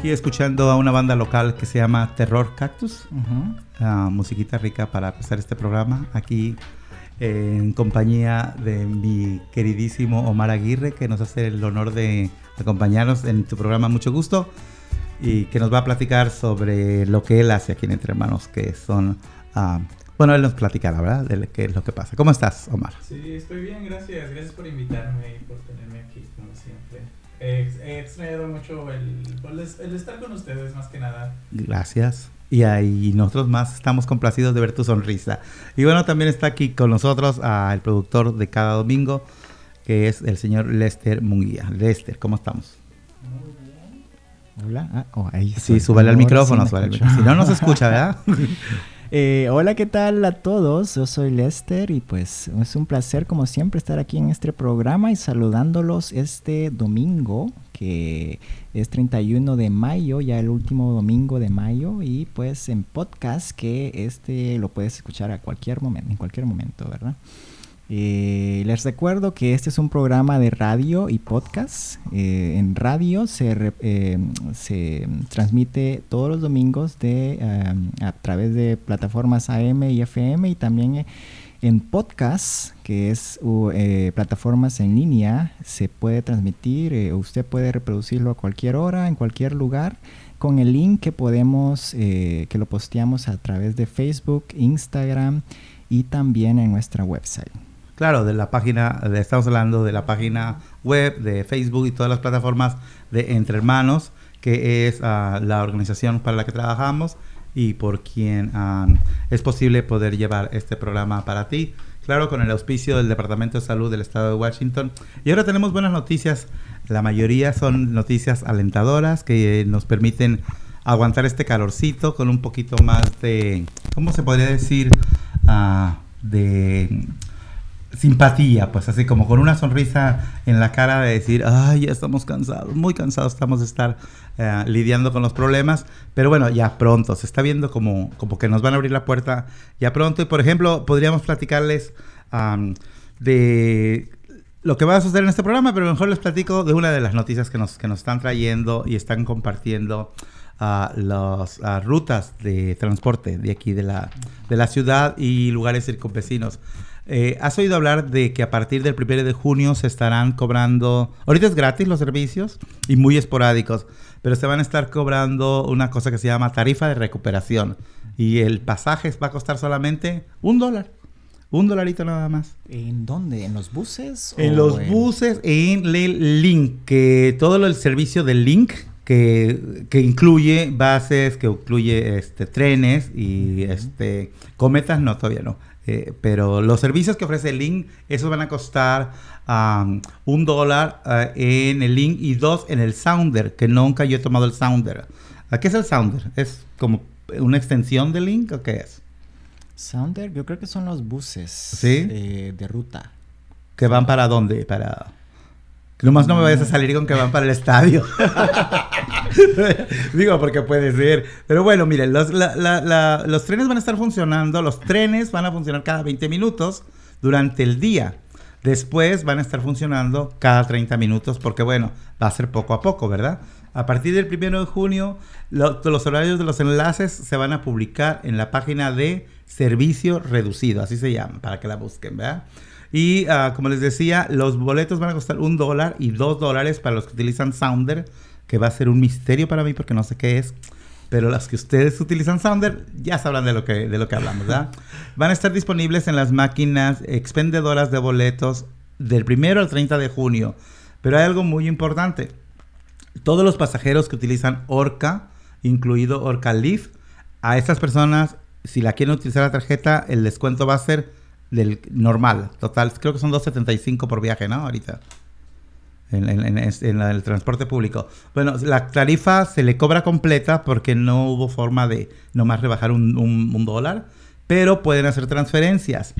Aquí escuchando a una banda local que se llama Terror Cactus. Ah, musiquita rica para empezar este programa. Aquí en compañía de mi queridísimo Omar Aguirre, que nos hace el honor de acompañarnos en tu programa Mucho Gusto y que nos va a platicar sobre lo que él hace aquí en Entre Hermanos, que son... ah, bueno, él nos platicará, ¿verdad? De qué es lo que pasa. ¿Cómo estás, Omar? Sí, estoy bien, gracias. Gracias por invitarme y por tenerme aquí, como siempre. He, extrañado mucho el, el, el estar con ustedes, más que nada. Gracias. Y ahí nosotros más estamos complacidos de ver tu sonrisa. Y bueno, también está aquí con nosotros ah, el productor de cada domingo, que es el señor Lester Munguía. Lester, ¿cómo estamos? Hola. Ah, oh, ahí Sí, súbale al micrófono, sí súbale. Si no, no se escucha, ¿verdad? Eh, hola, ¿qué tal a todos? Yo soy Lester y pues es un placer como siempre estar aquí en este programa y saludándolos este domingo que es 31 de mayo, ya el último domingo de mayo y pues en podcast que este lo puedes escuchar a cualquier momento, en cualquier momento, ¿verdad? Eh, les recuerdo que este es un programa de radio y podcast. Eh, en radio eh, se transmite todos los domingos de, eh, a través de plataformas AM y FM y también en podcast, que es u- eh, plataformas en línea, se puede transmitir. usted puede reproducirlo a cualquier hora, en cualquier lugar con el link que podemos, que lo posteamos a través de Facebook, Instagram y también en nuestra website. Claro, de la página, de- estamos hablando de la página web, de Facebook y todas las plataformas de Entre Hermanos, que es ah, la organización para la que trabajamos y por quien ah, es posible poder llevar este programa para ti. Claro, con el auspicio del Departamento de Salud del Estado de Washington. Y ahora tenemos buenas noticias. La mayoría son noticias alentadoras que nos permiten aguantar este calorcito con un poquito más de, ¿cómo se podría decir? Ah, de simpatía, pues así como con una sonrisa en la cara de decir, ay, ya estamos cansados, muy cansados estamos de estar eh, lidiando con los problemas, pero bueno, ya pronto, se está viendo como, como que nos van a abrir la puerta ya pronto y por ejemplo, podríamos platicarles de lo que va a suceder en este programa, pero mejor les platico de una de las noticias que nos, que nos están trayendo y están compartiendo ah, las ah, rutas de transporte de aquí de la, de la ciudad y lugares circunvecinos. Eh, ¿Has oído hablar de que a partir del 1 de junio se estarán cobrando, ahorita es gratis los servicios y muy esporádicos, pero se van a estar cobrando una cosa que se llama tarifa de recuperación y el pasaje va a costar solamente un dólar, un dolarito nada más. ¿En dónde? ¿En los buses? En los en- buses, en el Link, que todo el servicio del Link, que, que incluye bases, que incluye este, trenes y este, cometas, no, todavía no. Eh, pero los servicios que ofrece el Link, esos van a costar am, un dólar ah, en el Link y dos en el Sounder, que nunca yo he tomado el Sounder. ¿A ¿Qué es el Sounder? ¿Es como una extensión del Link o qué es? Sounder, yo creo que son los buses ¿Sí? eh, de ruta. ¿Que van para dónde? Para... Nomás no me vayas a salir con que van para el estadio. Digo, porque puede ser. Pero bueno, miren, los, la- la- la- los trenes van a estar funcionando. Los trenes van a funcionar cada 20 minutos durante el día. Después van a estar funcionando cada 30 minutos porque, bueno, va a ser poco a poco, ¿verdad? A partir del 1 de junio, lo- los horarios de los enlaces se van a publicar en la página de servicio reducido, así se llama, para que la busquen, ¿verdad? Y ah, como les decía, los boletos van a costar un dólar y dos dólares para los que utilizan Sounder, que va a ser un misterio para mí porque no sé qué es. Pero las que ustedes utilizan Sounder ya sabrán de lo que, de lo que hablamos, ¿verdad? Van a estar disponibles en las máquinas expendedoras de boletos del primero al 30 de junio. Pero hay algo muy importante. Todos los pasajeros que utilizan Orca, incluido Orca Leaf, a estas personas, si la quieren utilizar la tarjeta, el descuento va a ser del normal. Total, creo que son 2.75 por viaje, ¿no? Ahorita. En, en- en- el transporte público. Bueno, la tarifa se le cobra completa porque no hubo forma de nomás rebajar un, un- un dólar, pero pueden hacer transferencias.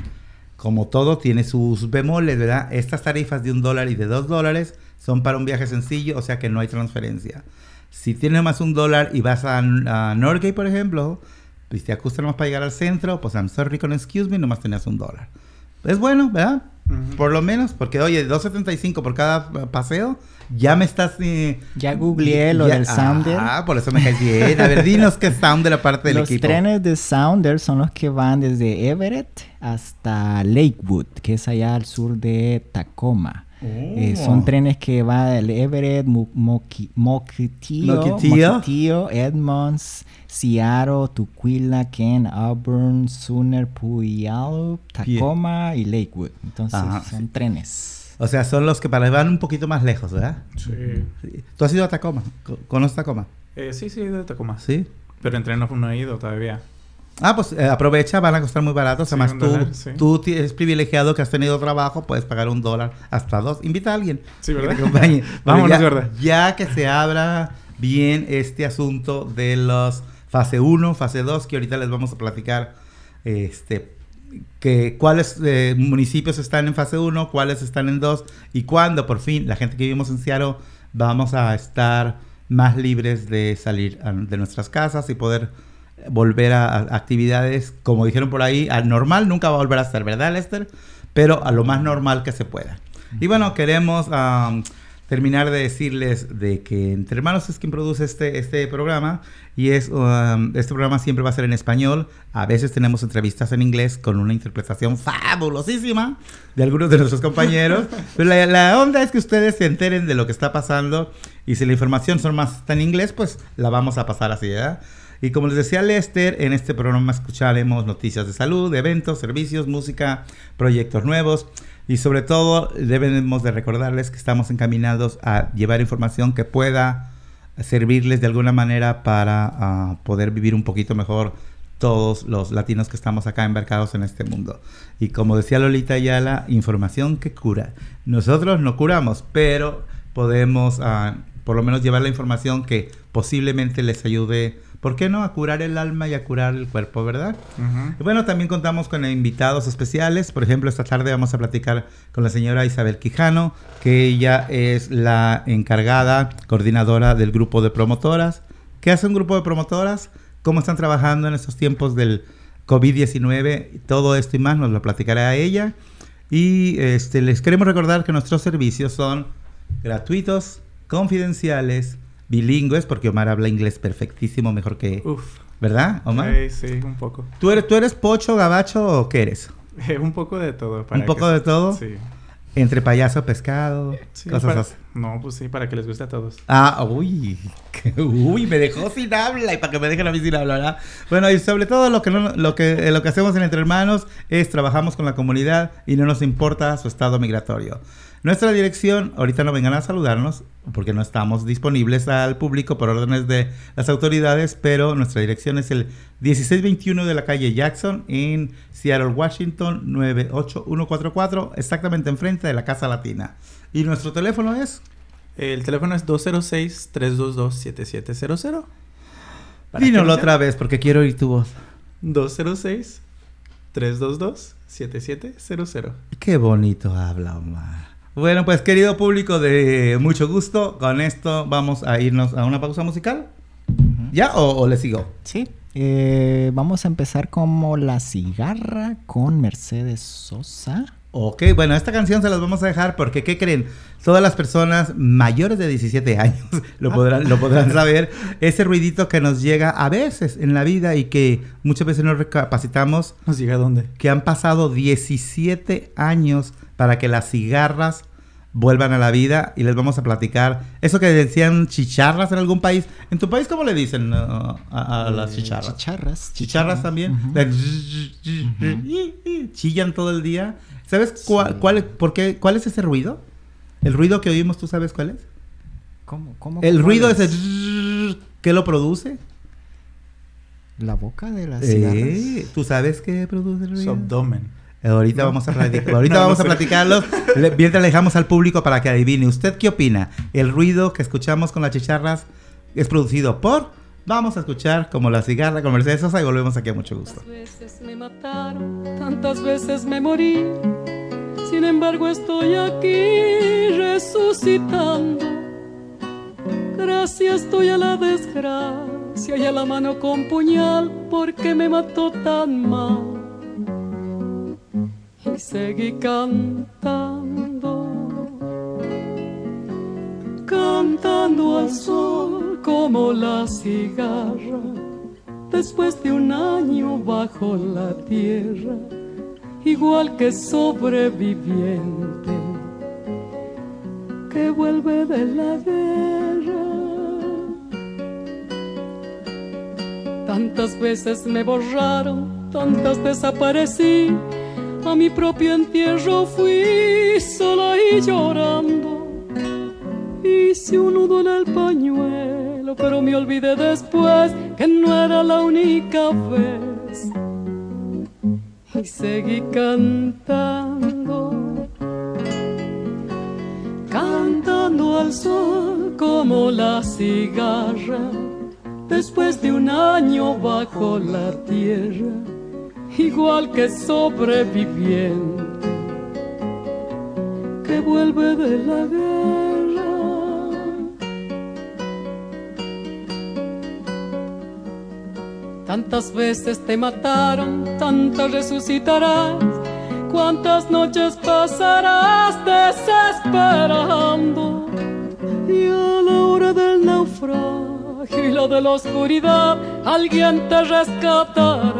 Como todo tiene sus bemoles, ¿verdad? Estas tarifas de un dólar y de dos dólares son para un viaje sencillo, o sea que no hay transferencia. Si tienes más un dólar y vas a, a por ejemplo, y te ajustan más para llegar al centro, pues I'm sorry con excuse me, nomás tenías un dólar. Es bueno, ¿verdad? Por lo menos, porque oye, 2.75 por cada paseo, ya me estás... eh, Ya googleé lo ya- del Sounder. Ah, por eso me caes bien. A ver, dinos qué es Sounder aparte del Los equipo. trenes de Sounder son los que van desde Everett hasta Lakewood, que es allá al sur de Tacoma. Eh, Oh. son trenes que van de Everett, Mo- Moqui- Moquitio, Moquitio. Moquitio, Edmonds, Seattle, Tukwila, Kent, Auburn, Sooner, Puyallup, Tacoma y Lakewood. Entonces Ajá, son trenes. O sea, son los que para van un poquito más lejos, ¿verdad? Sí. Sí. ¿Tú has ido a Tacoma? Co- ¿Conoces Tacoma? Eh, sí, sí, de Tacoma. Sí. Pero en tren no, no he ido todavía. Ah, pues eh, aprovecha, van a costar muy baratos. Sí, Además, tú, dólar, sí. tú eres privilegiado que has tenido trabajo, puedes pagar un dólar hasta dos. Invita a alguien. Sí, que ¿verdad? acompañe. Pero Vámonos, ya, ¿verdad? Ya que se abra bien este asunto de los fase 1, fase 2, que ahorita les vamos a platicar este que cuáles eh, municipios están en fase 1, cuáles están en 2 y cuándo por fin la gente que vivimos en Seattle vamos a estar más libres de salir a- de nuestras casas y poder volver a, a actividades, como dijeron por ahí, al normal nunca va a volver a ser, ¿verdad, Lester? Pero a lo más normal que se pueda. Y bueno, queremos am, terminar de decirles de que Entre Hermanos es quien produce este, este programa y es um, este programa siempre va a ser en español. A veces tenemos entrevistas en inglés con una interpretación fabulosísima de algunos de nuestros compañeros. Pero la, la onda es que ustedes se enteren de lo que está pasando y si la información son más está en inglés, pues la vamos a pasar así, ¿verdad? Y como les decía Lester, en este programa escucharemos noticias de salud, eventos, servicios, música, proyectos nuevos y sobre todo debemos de recordarles que estamos encaminados a llevar información que pueda servirles de alguna manera para ah, poder vivir un poquito mejor todos los latinos que estamos acá embarcados en este mundo. Y como decía Lolita Ayala, información que cura. Nosotros no curamos, pero podemos ah, por lo menos llevar la información que posiblemente les ayude, ¿por qué no?, a curar el alma y a curar el cuerpo, ¿verdad? Y bueno, también contamos con invitados especiales. Por ejemplo, esta tarde vamos a platicar con la señora Isabel Quijano, que ella es la encargada, coordinadora del grupo de promotoras. ¿Qué hace un grupo de promotoras? ¿Cómo están trabajando en estos tiempos del COVID-19? Todo esto y más nos lo platicará ella. Y este, les queremos recordar que nuestros servicios son gratuitos, confidenciales, bilingües, porque Omar habla inglés perfectísimo, mejor que... Uf. ¿Verdad, Omar? Eh, sí, un poco. ¿Tú eres, ¿Tú eres pocho, gabacho o qué eres? Eh, un poco de todo. ¿Un poco de todo? Sí. Entre payaso, pescado, Sí, cosas para- así. No, pues sí, para que les guste a todos. Ah, uy, uy, me dejó sin habla y para que me dejen a mí sin habla, ¿verdad? Bueno, y sobre todo lo que, no- lo que, eh, lo que hacemos en Entre Hermanos es trabajamos con la comunidad y no nos importa su estado migratorio. Nuestra dirección, ahorita no vengan a saludarnos porque no estamos disponibles al público por órdenes de las autoridades, pero nuestra dirección es el 1621 de la calle Jackson en Seattle, Washington 98144, exactamente enfrente de la Casa Latina. Y nuestro teléfono es El teléfono es 206-322-7700. Para que Dínoslo nos otra vez porque quiero oír tu voz. llamen. 206-322-7700. Qué bonito habla Omar. Bueno, pues querido público de mucho gusto, con esto vamos a irnos a una pausa musical. ¿Ya o, o le sigo? Sí. Eh, vamos a empezar como La Cigarra con Mercedes Sosa. Ok, bueno, esta canción se las vamos a dejar porque, ¿qué creen? Todas las personas mayores de 17 años lo podrán, lo podrán saber. Ese ruidito que nos llega a veces en la vida y que muchas veces no recapacitamos ¿Nos llega a dónde? que han pasado 17 años para que las cigarras vuelvan a la vida y les vamos a platicar eso que decían chicharras en algún país. ¿En tu país cómo le dicen uh, a, a las Eh, chicharras? Chicharras. Chicharras también. De- Chillan todo el día. ¿Sabes cuál, cuál, por qué, cuál es ese ruido? El ruido que oímos, ¿tú sabes cuál es? ¿Cómo, cómo, El cómo ruido es? ese... ¿Qué lo produce? La boca de las cigarras. Eh, ¿Tú sabes qué produce el Su ruido? abdomen. Ahorita ¿No? vamos a platicar, ahorita No, no vamos a sé. platicarlos. Le- Mientras le dejamos al público para que adivine. ¿Usted qué opina? ¿El ruido que escuchamos con las chicharras es producido por? Vamos a escuchar como la cigarra con Mercedes Sosa y volvemos aquí a mucho gusto. Tantas veces me mataron, tantas veces me morí. Sin embargo estoy aquí resucitando. Gracias estoy a la desgracia y a la mano con puñal porque me mató tan mal. Y seguí cantando, cantando al sol como la cigarra, después de un año bajo la tierra, igual que sobreviviente que vuelve de la guerra. Tantas veces me borraron, tantas desaparecí a mi propio entierro fui sola y llorando. Hice un nudo en el pañuelo, pero me olvidé después que no era la única vez. Y seguí cantando, cantando al sol como la cigarra, después de un año bajo la tierra igual que sobreviviente que vuelve de la guerra. Tantas veces te mataron, tantas resucitarás, cuántas noches pasarás desesperando. Y a la hora del naufragio y la de la oscuridad, alguien te rescatará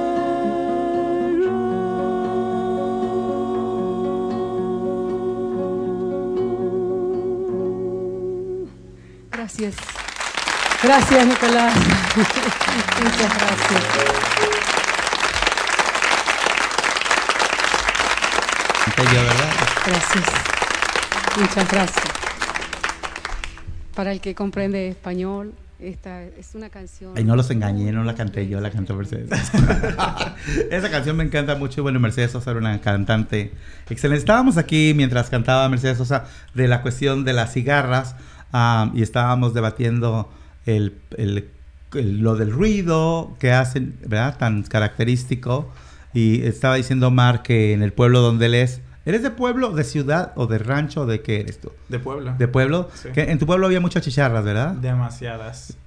Gracias. Gracias, Nicolás. Muchas gracias. Gracias. Muchas gracias. Para el que comprende español, esta es una canción. Ay, no los engañé, no la canté yo, la cantó Mercedes. Esa canción me encanta mucho. Bueno, Mercedes Sosa era una cantante excelente. Estábamos aquí mientras cantaba Mercedes Sosa de la cuestión de las cigarras y estábamos debatiendo el, lo del ruido que hacen, ¿verdad? Tan característico. Y estaba diciendo Omar que en el pueblo donde él es, ¿eres de pueblo, de ciudad o de rancho? ¿De qué eres tú? De pueblo. ¿De pueblo? Que en tu pueblo había muchas chicharras, ¿verdad? Demasiadas.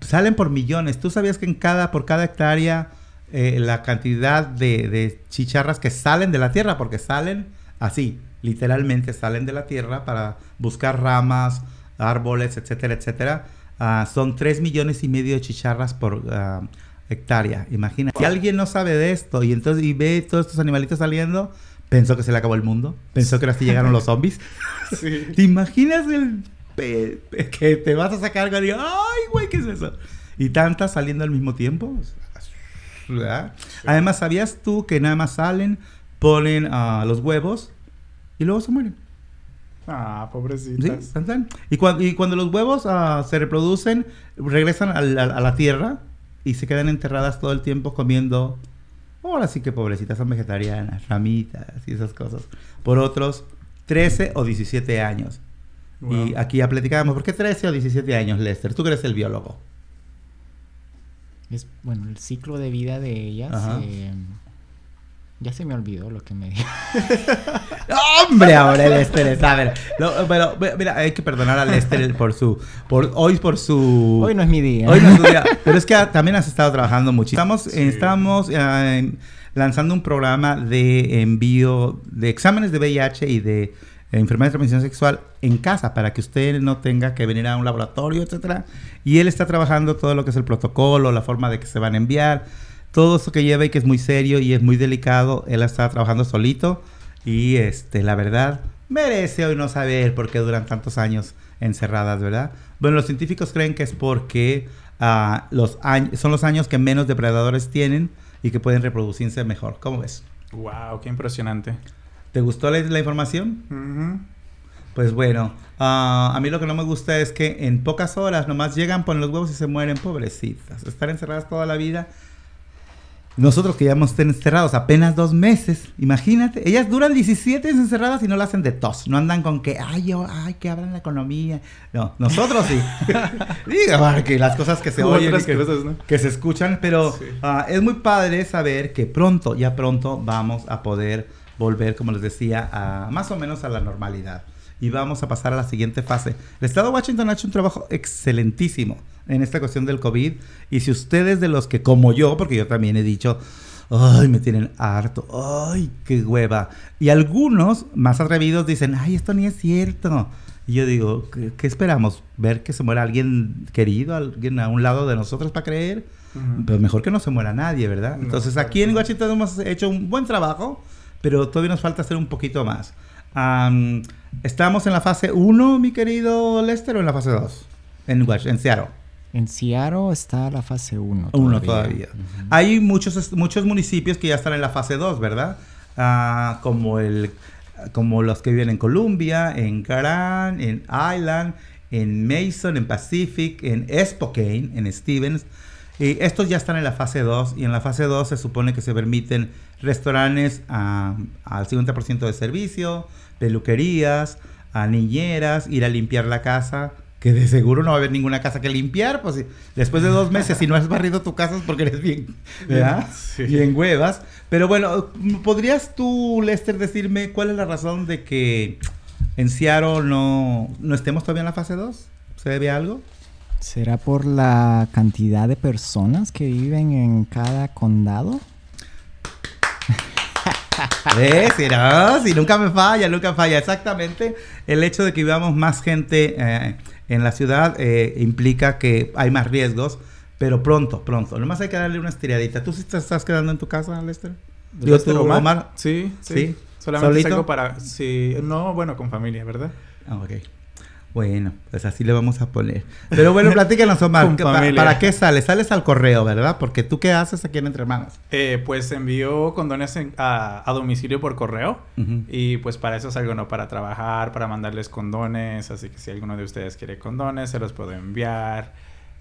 Salen por millones. ¿Tú sabías que en cada, por cada hectárea, eh, la cantidad de, de chicharras que salen de la tierra, porque salen así, literalmente salen de la tierra para buscar ramas, árboles, etcétera, etcétera, ah, son 3 millones y medio de chicharras por ah, hectárea. Imagina. Si alguien no sabe de esto y entonces y ve todos estos animalitos saliendo, pensó que se le acabó el mundo, pensó que así llegaron los zombies. ¿Te imaginas el que te vas a sacar y digo, ay, güey, ¿qué es eso? Y tantas saliendo al mismo tiempo. Además, ¿sabías tú que nada más salen, ponen uh, los huevos y luego se mueren? Ah, pobrecitas. Y, cuando los huevos ah, se reproducen, regresan a la, tierra y se quedan enterradas todo el tiempo comiendo. Ahora sí que pobrecitas, son vegetarianas, ramitas y esas cosas. Por otros 13 o 17 años. Y aquí ya platicábamos, ¿por qué 13 o 17 años, Lester? Tú que eres el biólogo. Es, bueno, el ciclo de vida de ellas. Eh, ya se me olvidó lo que me dijo. ¡Hombre, ahora Lester! A ver, pero mira, hay que perdonar a Lester por su... Por, hoy por su... Hoy no es mi día. Hoy no es tu día. Pero es que también has estado trabajando mucho. Estamos, estamos eh, lanzando un programa de envío de exámenes de VIH y de enfermedad de transmisión sexual en casa para que usted no tenga que venir a un laboratorio, etcétera. Y él está trabajando todo lo que es el protocolo, la forma de que se van a enviar todo eso que lleva y que es muy serio y es muy delicado, él está trabajando solito y este, la verdad, merece hoy no saber por qué duran tantos años encerradas, ¿verdad? Bueno, los científicos creen que es porque los son los años que menos depredadores tienen y que pueden reproducirse mejor. ¿Cómo ves? Wow, qué impresionante. ¿Te gustó la, información? Pues bueno, ah, a mí lo que no me gusta es que en pocas horas nomás llegan, ponen los huevos y se mueren, pobrecitas. Estar encerradas toda la vida nosotros que llevamos encerrados apenas dos meses, imagínate, ellas duran 17 meses encerradas y no la hacen de tos, no andan con que, ay, yo, ay, que abran la economía. No, nosotros sí. Diga, que las cosas que se oyen, que, cosas, ¿no? que se escuchan, pero Sí. ah, es muy padre saber que pronto, ya pronto vamos a poder volver, como les decía, a más o menos a la normalidad. Y vamos a pasar a la siguiente fase. El Estado de Washington ha hecho un trabajo excelentísimo en esta cuestión del COVID. Y si ustedes de los que, como yo, porque yo también he dicho, ay, me tienen harto, ay, qué hueva. Y algunos más atrevidos dicen, ay, esto ni es cierto. Y yo digo, ¿qué, qué esperamos? ¿Ver que se muera alguien querido, alguien a un lado de nosotros para creer? Ujú. Pero mejor que no se muera nadie, ¿verdad? No, Entonces aquí en. Washington hemos hecho un buen trabajo, pero todavía nos falta hacer un poquito más. Am, ¿Estamos en la fase 1, mi querido Lester, o en la fase 2? En, en Seattle. En Seattle está la fase 1. Uno todavía. Hay muchos, muchos municipios que ya están en la fase 2, ¿verdad? Ah, como, el, como los que viven en Columbia, en Caran, en Island, en Mason, en Pacific, en Spokane, en Stevens. Y estos ya están en la fase 2 y en la fase 2 se supone que se permiten restaurantes ah, al 50% de servicio, peluquerías, a niñeras, ir a limpiar la casa, que de seguro no va a haber ninguna casa que limpiar, pues si- después de dos meses si no has barrido tu casa es porque eres bien, ¿verdad? Sí. Bien huevas. Pero bueno, ¿podrías tú, Lester, decirme cuál es la razón de que en Seattle no, no estemos todavía en la fase 2? ¿Se debe a algo? ¿Será por la cantidad de personas que viven en cada condado? ¿Ves? Será, si nunca me falla, nunca falla. Exactamente. El hecho de que vivamos más gente eh, en la ciudad eh, implica que hay más riesgos, pero pronto, pronto. Nomás hay que darle una estiradita. ¿Tú sí te estás quedando en tu casa, Lester? Digo, ¿Lester tú, Omar? Omar. Sí, sí. ¿Sí? Solamente ¿Solito? salgo para... Sí, no, bueno, con familia, ¿verdad? Ah, ok. Bueno, pues así le vamos a poner. Pero bueno, platícanos, Omar. Con ¿qué- pa- familia. ¿Para qué sales? Sales al correo, ¿verdad? Porque tú qué haces aquí en Entre Hermanos. Eh, pues envío condones en- a, a domicilio por correo. Y pues para eso salgo, ¿no? Para trabajar, para mandarles condones. Así que si alguno de ustedes quiere condones, se los puedo enviar.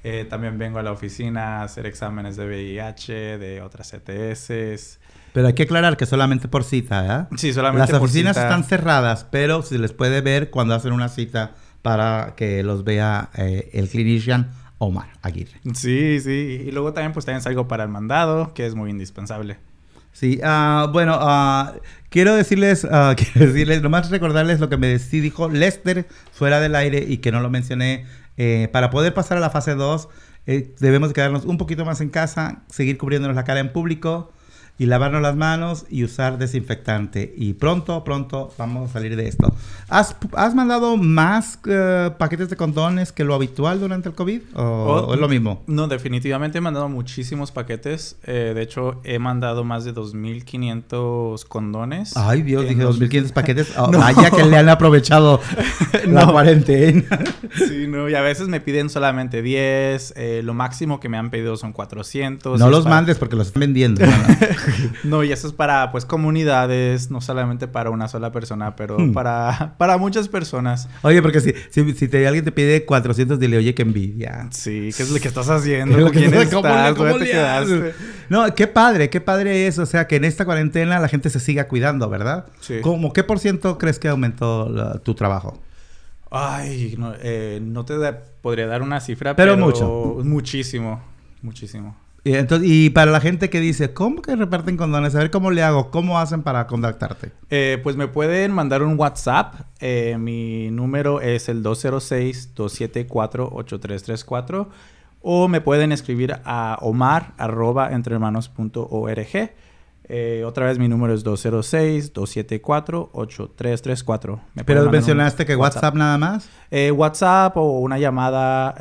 Eh, también vengo a la oficina a hacer exámenes de VIH, de otras ETS. Pero hay que aclarar que solamente por cita, ¿verdad? Sí, solamente Las por oficinas cita. están cerradas, pero se les puede ver cuando hacen una cita para que los vea eh, el clinician Omar Aguirre. Sí, sí. Y luego también pues también salgo para el mandado, que es muy indispensable. Sí, ah, bueno, ah, quiero decirles, ah, quiero decirles, nomás recordarles lo que me sí dijo Lester fuera del aire y que no lo mencioné. Eh, para poder pasar a la fase 2, eh, debemos quedarnos un poquito más en casa, seguir cubriéndonos la cara en público y lavarnos las manos y usar desinfectante. Y pronto, pronto vamos a salir de esto. ¿Has, has mandado más eh, paquetes de condones que lo habitual durante el COVID? ¿O, Oh, o es lo mismo? No, definitivamente he mandado muchísimos paquetes. Eh, de hecho, he mandado más de 2.500 condones. Ay, Dios, dije los- 2.500 paquetes. Oh, No. Vaya que le han aprovechado la cuarentena. Sí, no, y a veces me piden solamente 10. eh, lo máximo que me han pedido son 400. No los para- mandes porque los están vendiendo. No, y eso es para, pues, comunidades, no solamente para una sola persona, pero Hmm. para, para muchas personas. Oye, porque si, si, si te, alguien te pide 400, dile, oye, qué envidia. Sí, ¿qué es lo que estás haciendo? ¿Qué es lo ¿Con que quién estás- cómo le- estás? cómo ¿Dónde te quedaste? No, qué padre, qué padre es. O sea, que en esta cuarentena la gente se siga cuidando, ¿verdad? Sí. ¿Cómo, ¿Qué por ciento crees que aumentó la- tu trabajo? Ay, no, eh, no te da- podría dar una cifra, Pero pero, mucho. Muchísimo, muchísimo. Y, entonces, y para la gente que dice, ¿cómo que reparten condones? A ver cómo le hago, cómo hacen para contactarte. Eh, pues me pueden mandar un WhatsApp. Eh, mi número es el 206-274-8334. O me pueden escribir a omar arroba entrehermanos.org. Eh, otra vez mi número es 206-274-8334. Me pueden Pero mencionaste que WhatsApp nada más, Eh, WhatsApp o una llamada,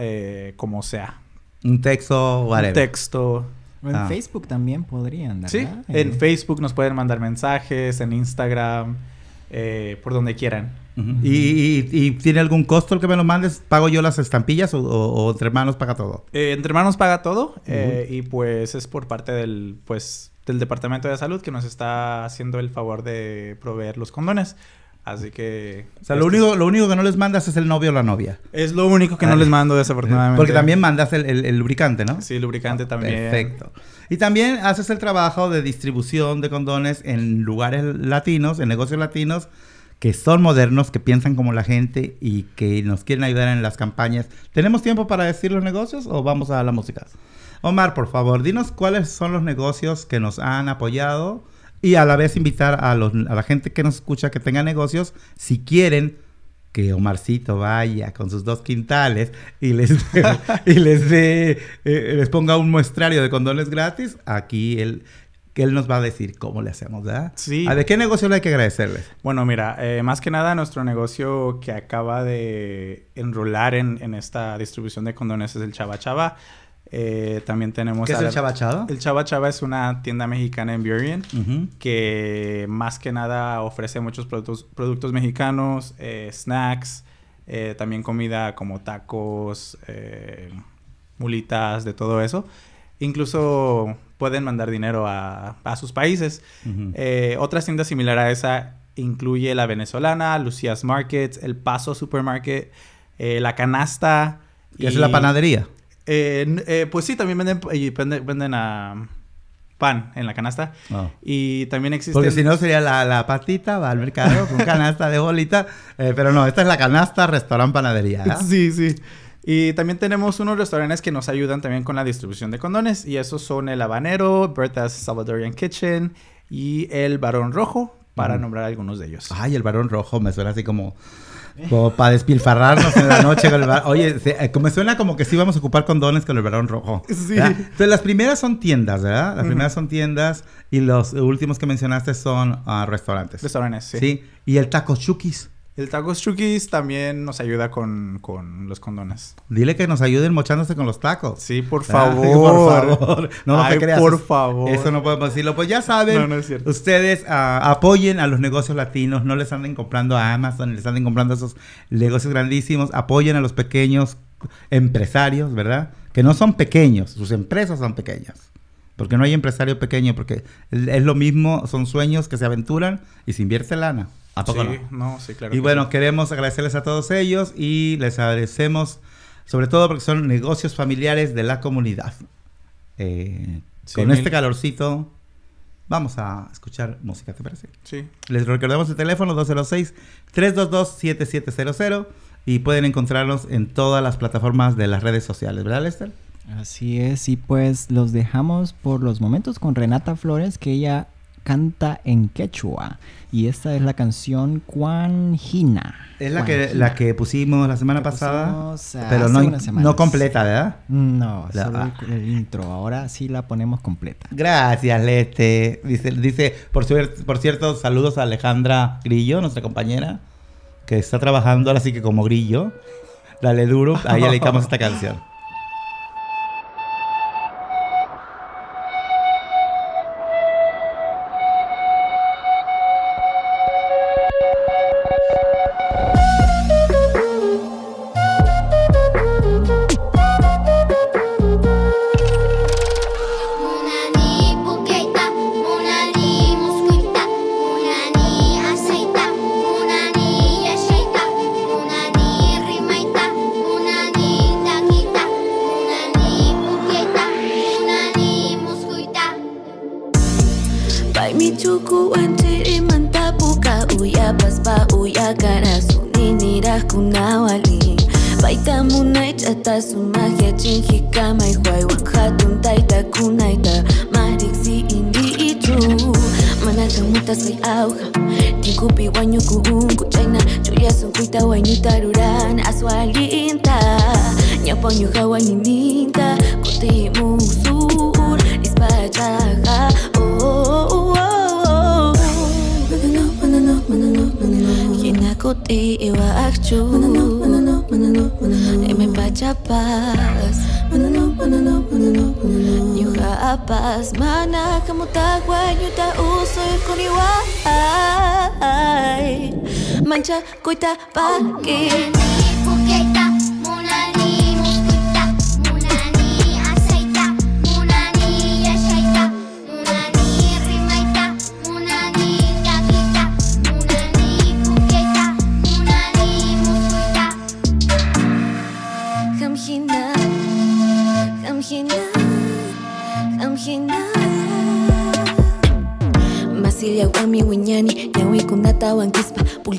como sea. Un texto, Un whatever. texto. O en Ah. Facebook también podrían, ¿verdad? Sí, Eh, en Facebook nos pueden mandar mensajes, en Instagram, eh, por donde quieran. ¿Y, y- y tiene algún costo el que me lo mandes? ¿Pago yo las estampillas o, o- o entre hermanos paga todo? Eh, Entre Hermanos paga todo eh, y pues es por parte del, pues, del Departamento de Salud que nos está haciendo el favor de proveer los condones. Así que... O sea, lo este único, lo único que no les mandas es el novio o la novia. Es lo único que no Ah. les mando desafortunadamente. Porque también mandas el, el- el lubricante, ¿no? Sí, lubricante también. Perfecto. Y también haces el trabajo de distribución de condones en lugares latinos, en negocios latinos, que son modernos, que piensan como la gente y que nos quieren ayudar en las campañas. ¿Tenemos tiempo para decir los negocios o vamos a la música? Omar, por favor, dinos cuáles son los negocios que nos han apoyado y a la vez invitar a, los, a la gente que nos escucha que tenga negocios, si quieren que Omarcito vaya con sus dos quintales y les y les dé eh, les ponga un muestrario de condones gratis, aquí él que él nos va a decir cómo le hacemos, ¿verdad? Sí. A ver, ¿qué negocio le hay que agradecerles? Bueno, mira, eh, más que nada nuestro negocio que acaba de enrolar en, en esta distribución de condones es el Chava Chava. Eh, también tenemos... ¿Qué es el la- chabachado? El Chava Chava es una tienda mexicana en Burien que más que nada ofrece muchos productos, productos mexicanos, eh, snacks, eh, también comida como tacos, eh, mulitas, de todo eso. Incluso pueden mandar dinero a, a sus países. Ujú. Eh, otras tiendas similar a esa incluye la venezolana, Lucia's Market, El Paso Supermarket, La Canasta. ¿Qué es la panadería? Eh, eh, pues sí, también venden, y venden, venden ah, pan en la canasta. No. Y también existe... Porque si no sería la, la patita, va al mercado con canasta de bolita. eh, pero no, esta es la canasta, restaurante, panadería. ¿verdad? Sí, sí. Y también tenemos unos restaurantes que nos ayudan también con la distribución de condones. Y esos son el Habanero, Berta's Salvadorian Kitchen y el Barón Rojo, para Ujú. nombrar algunos de ellos. Ay, el varón rojo me suena así como, como para despilfarrarnos en la noche con el varón. Oye, se- eh, me suena como que sí vamos a ocupar condones con el varón rojo. Sí. ¿verdad? Entonces, las primeras son tiendas, ¿verdad? Las primeras son tiendas y los últimos que mencionaste son ah, restaurantes. Restaurantes, sí. sí. Y el taco chukis. El Tacos Chukis también nos ayuda con, con los condones. Dile que nos ayuden mochándose con los tacos. Sí, por Ay, favor. por favor. No, no te creas. por favor. Eso no podemos decirlo. Pues ya saben, No, no es cierto. ustedes ah, apoyen a los negocios latinos. No les anden comprando a Amazon, les anden comprando a esos negocios grandísimos. Apoyen a los pequeños empresarios, ¿verdad? Que no son pequeños, sus empresas son pequeñas. Porque no hay empresario pequeño, porque es lo mismo, son sueños que se aventuran y se invierte lana. ¿A poco sí, no? no? sí, claro. Y bueno, sí. queremos agradecerles a todos ellos y les agradecemos sobre todo porque son negocios familiares de la comunidad. Eh, con mil- este calorcito, vamos a escuchar música, ¿te parece? Sí. Les recordamos el teléfono 206-322-7700 y pueden encontrarnos en todas las plataformas de las redes sociales, ¿verdad, Lester? Así es, y pues los dejamos por los momentos con Renata Flores, que ella canta en quechua. Y esta es la canción Juanjina. Es la que, la que pusimos la semana pasada, pero no, no completa, ¿verdad? No, La- solo ah. el, el intro. Ahora sí la ponemos completa. Gracias, Lete. Dice, dice por, por cierto, saludos a Alejandra Grillo, nuestra compañera, que está trabajando ahora sí que como grillo. Dale duro, ahí le dedicamos esta canción. Поню хауанининта Кути мусур Испачаха Хина кути ива ахчу Эме пачапас Нюха апас Мана камута гуанюта усуй куниуай Mancha, cuita, pa' que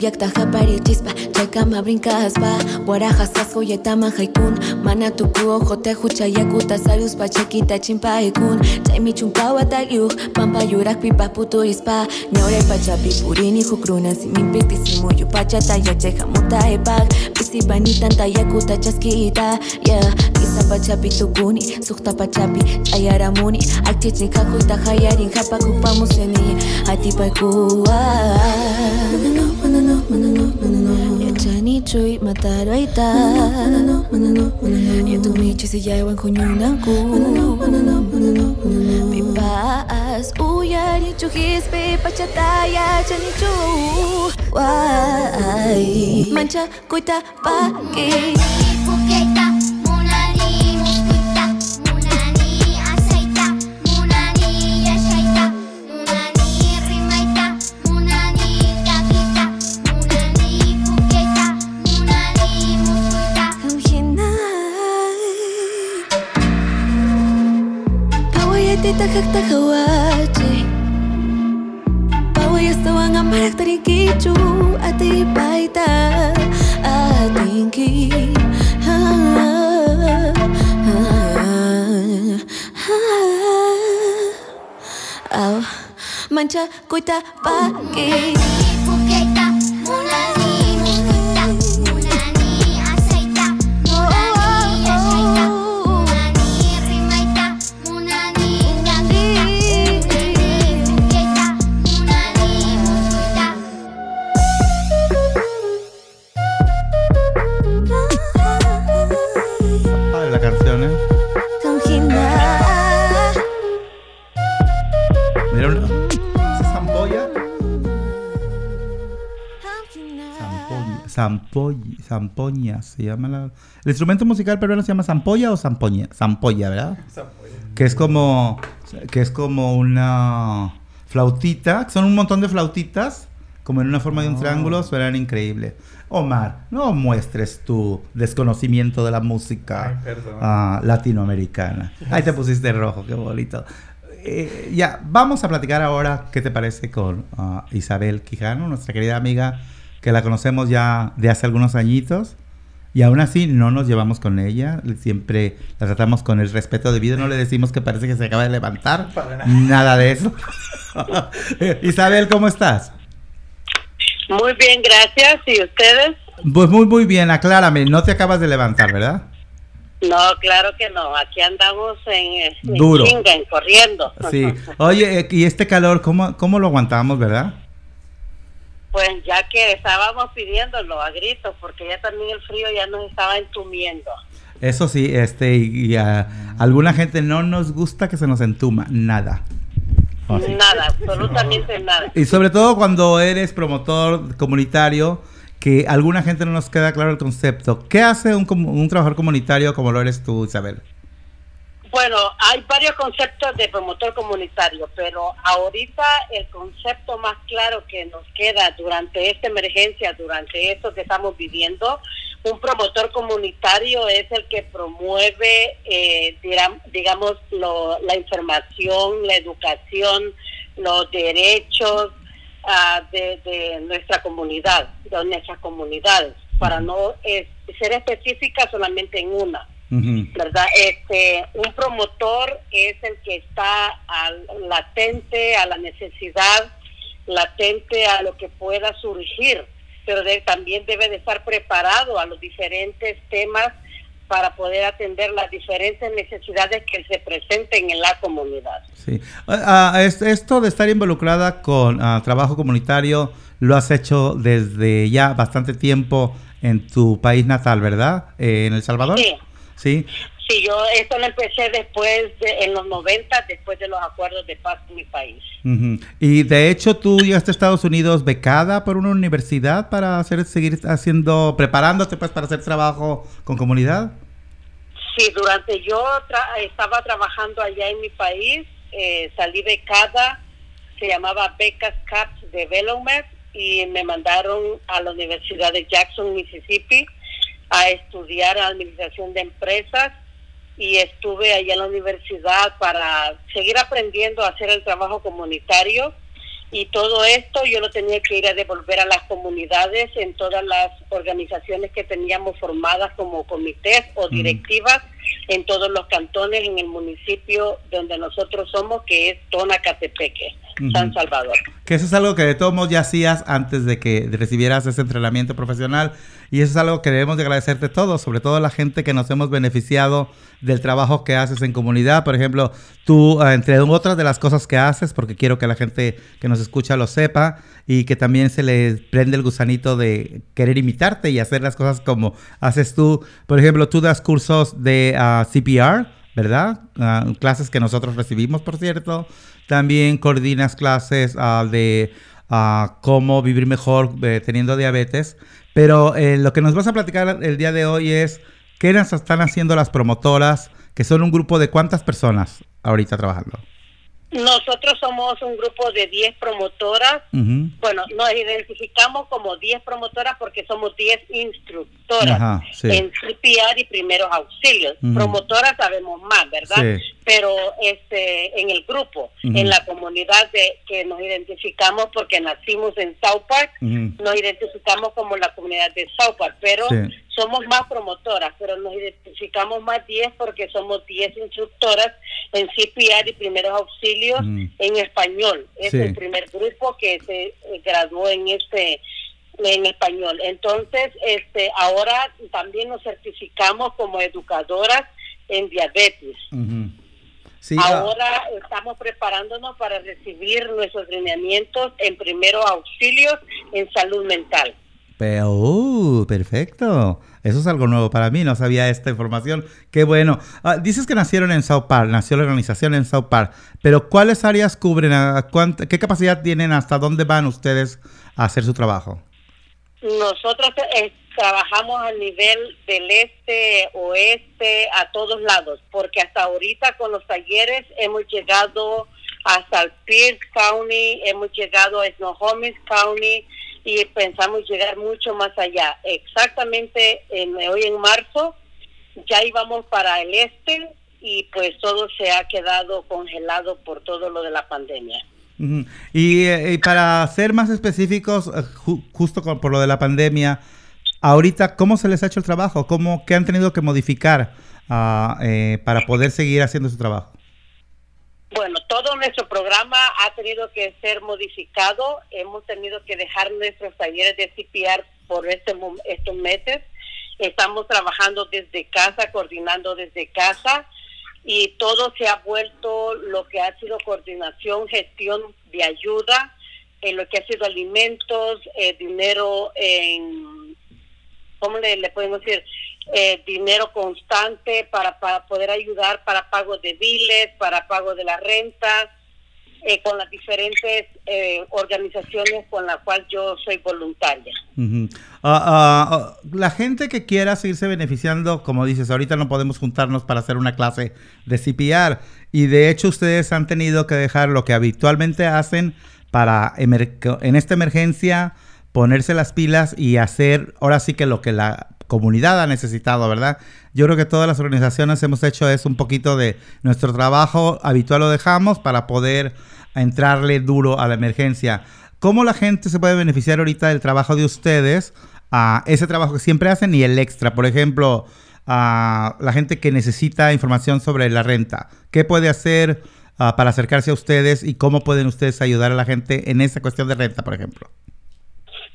Proiekta japari txizpa, txekama brinkaz ba Guaraja zazko mana jaikun Manatuku ojote jutxaiak utazaruz ba Txekita txinpa ekun Txaimichun pau ataliuk Pampa jurak pipa putu izpa. Pa chapi purini jukrunan Zimin piktizimu jupatxata jatxe jamuta epak. Bizi banitan taiak utatxazkita Yeah, izan patxapi tukuni Zukta patxapi, txaiaramuni Aktitzin kako eta jaiarin japakupa muzeni Atipaikua chuy mataraita Yung tumi chi si yaiwan ko nyung nangku Pipaas uya ni chukis pe pachataya chani chu. Wai Mancha kuita pake Puke mancha, cuita, pa' que. Zampoña, se llama la... El instrumento musical peruano se llama zampolla o zampoña, zampolla, ¿verdad? Que es como, que es como una flautita, son un montón de flautitas, como en una forma de un triángulo, suenan increíble. Omar, no muestres tu desconocimiento de la música Ay, ah, latinoamericana. Ahí te pusiste rojo, qué bonito. Eh, ya, vamos a platicar ahora, ¿qué te parece con ah, Isabel Quijano, nuestra querida amiga, que la conocemos ya de hace algunos añitos? Y aún así no nos llevamos con ella, siempre la tratamos con el respeto debido, no le decimos que parece que se acaba de levantar, Para nada. nada de eso. Isabel, ¿cómo estás? Muy bien, gracias. ¿Y ustedes? Pues muy, muy bien, aclárame, no te acabas de levantar, ¿verdad? No, claro que no. Aquí andamos en, en Duro. chinga, en corriendo. Sí. Oye, eh, y este calor, ¿cómo, cómo lo aguantamos, verdad? Pues ya que estábamos pidiéndolo a gritos, porque ya también el frío ya nos estaba entumiendo. Eso sí, este, y, y a alguna gente no nos gusta que se nos entuma, nada. Oh, sí. Nada, absolutamente nada. Y sobre todo cuando eres promotor comunitario, que alguna gente no nos queda claro el concepto. ¿Qué hace un, un trabajador comunitario como lo eres tú, Isabel? Bueno, hay varios conceptos de promotor comunitario, pero ahorita el concepto más claro que nos queda durante esta emergencia, durante esto que estamos viviendo, un promotor comunitario es el que promueve, eh, digamos, lo- la información, la educación, los derechos de, de nuestra comunidad, de nuestras comunidades, para no eh, ser específica solamente en una. ¿Verdad? Este, un promotor es el que está al- latente a la necesidad, latente a lo que pueda surgir, pero de- también debe de estar preparado a los diferentes temas para poder atender las diferentes necesidades que se presenten en la comunidad. Sí. Es- esto de estar involucrada con ah, trabajo comunitario lo has hecho desde ya bastante tiempo en tu país natal, ¿verdad? Eh, en El Salvador. Sí. Sí. Sí, yo esto lo empecé después, de, en los 90, después de los acuerdos de paz en mi país. Y de hecho tú llegaste a Estados Unidos becada por una universidad para hacer seguir haciendo preparándote pues para hacer trabajo con comunidad. Sí, durante yo tra- estaba trabajando allá en mi país, eh, salí becada, se llamaba Becas CAPS Development y me mandaron a la Universidad de Jackson, Mississippi, a estudiar administración de empresas y estuve allá en la universidad para seguir aprendiendo a hacer el trabajo comunitario. Y todo esto yo lo tenía que ir a devolver a las comunidades en todas las organizaciones que teníamos formadas como comités o directivas en todos los cantones en el municipio donde nosotros somos, que es Tonacatepeque, San Salvador. Que eso es algo que de todos modos ya hacías antes de que recibieras ese entrenamiento profesional. Y eso es algo que debemos de agradecerte todos, sobre todo la gente que nos hemos beneficiado del trabajo que haces en comunidad. Por ejemplo, tú, eh, entre otras de las cosas que haces, porque quiero que la gente que nos escucha lo sepa y que también se le prende el gusanito de querer imitarte y hacer las cosas como haces tú. Por ejemplo, tú das cursos de ah, CPR, ¿verdad? Ah, clases que nosotros recibimos, por cierto. También coordinas clases ah, de ah, cómo vivir mejor eh, teniendo diabetes. Pero eh, lo que nos vas a platicar el día de hoy es qué nos están haciendo las promotoras, que son un grupo de cuántas personas ahorita trabajando. Nosotros somos un grupo de 10 promotoras. Bueno, nos identificamos como 10 promotoras porque somos 10 instructoras Ajá, sí. en CPR y primeros auxilios. Promotoras sabemos más, ¿verdad? Sí. Pero este en el grupo, en la comunidad de que nos identificamos porque nacimos en South Park, nos identificamos como la comunidad de South Park, pero Sí. Somos más promotoras, pero nos identificamos más 10 porque somos 10 instructoras en CPR y primeros auxilios Ujú. en español. Es Sí. el primer grupo que se graduó en este en español. Entonces, este ahora también nos certificamos como educadoras en diabetes. Sí, ah, Ahora estamos preparándonos para recibir nuestros lineamientos en primeros auxilios en salud mental. Pero, uh, perfecto. Eso es algo nuevo para mí, no sabía esta información. Qué bueno. Ah, dices que nacieron en South Park, nació la organización en South Park, pero ¿cuáles áreas cubren? ¿A ¿Qué capacidad tienen? ¿Hasta dónde van ustedes a hacer su trabajo? Nosotros eh, trabajamos a nivel del este, oeste, a todos lados, porque hasta ahorita con los talleres hemos llegado hasta el Pierce County, hemos llegado a Snohomish County y pensamos llegar mucho más allá. Exactamente en, hoy en marzo ya íbamos para el este y pues todo se ha quedado congelado por todo lo de la pandemia. Y, eh, y para ser más específicos, eh, ju- justo con- por lo de la pandemia, ahorita, ¿cómo se les ha hecho el trabajo? ¿Cómo, ¿Qué han tenido que modificar ah, eh, para poder seguir haciendo su trabajo? Bueno, todo nuestro programa ha tenido que ser modificado. Hemos tenido que dejar nuestros talleres de CPR por este, estos meses. Estamos trabajando desde casa, coordinando desde casa y todo se ha vuelto lo que ha sido coordinación, gestión de ayuda, en lo que ha sido alimentos, eh, dinero en, ¿cómo le, le podemos decir? Eh, dinero constante para, para poder ayudar para pago de biles, para pago de la renta, eh, con las diferentes eh, organizaciones con las cuales yo soy voluntaria. Ah, ah, ah, la gente que quiera seguirse beneficiando, como dices, ahorita no podemos juntarnos para hacer una clase de CPR y de hecho ustedes han tenido que dejar lo que habitualmente hacen para en esta emergencia ponerse las pilas y hacer ahora sí que lo que la comunidad ha necesitado, ¿verdad? Yo creo que todas las organizaciones hemos hecho es un poquito de nuestro trabajo habitual lo dejamos para poder entrarle duro a la emergencia. ¿Cómo la gente se puede beneficiar ahorita del trabajo de ustedes? a ese trabajo que siempre hacen y el extra. Por ejemplo, a la gente que necesita información sobre la renta. ¿Qué puede hacer ah, para acercarse a ustedes y cómo pueden ustedes ayudar a la gente en esa cuestión de renta, por ejemplo?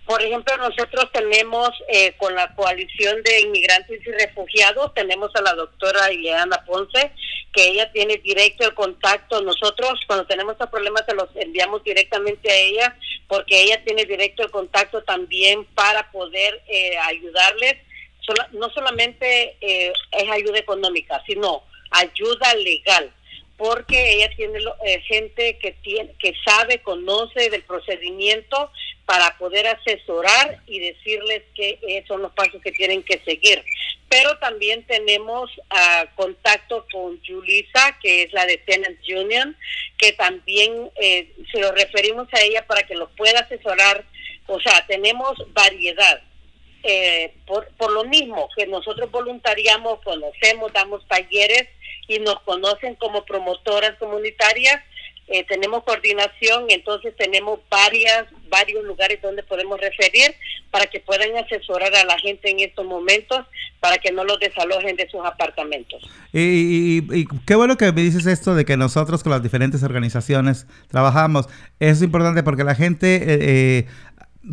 Por ejemplo, nosotros tenemos eh, con la coalición de inmigrantes y refugiados, tenemos a la doctora Ileana Ponce, que ella tiene directo el contacto. Nosotros cuando tenemos estos problemas se los enviamos directamente a ella, porque ella tiene directo el contacto también para poder eh, ayudarles. Sola- no solamente eh, es ayuda económica, sino ayuda legal porque ella tiene eh, gente que tiene que sabe, conoce del procedimiento para poder asesorar y decirles que eh, son los pasos que tienen que seguir. Pero también tenemos ah, contacto con Julissa, que es la de Tenants Union, que también eh, se lo referimos a ella para que los pueda asesorar. O sea, tenemos variedad. Eh, por, por lo mismo que nosotros voluntariamos, conocemos, damos talleres y nos conocen como promotoras comunitarias, eh, tenemos coordinación, entonces tenemos varias, varios lugares donde podemos referir para que puedan asesorar a la gente en estos momentos para que no los desalojen de sus apartamentos. Y, y- y- qué bueno que me dices esto de que nosotros con las diferentes organizaciones trabajamos. Es importante porque la gente, eh, eh,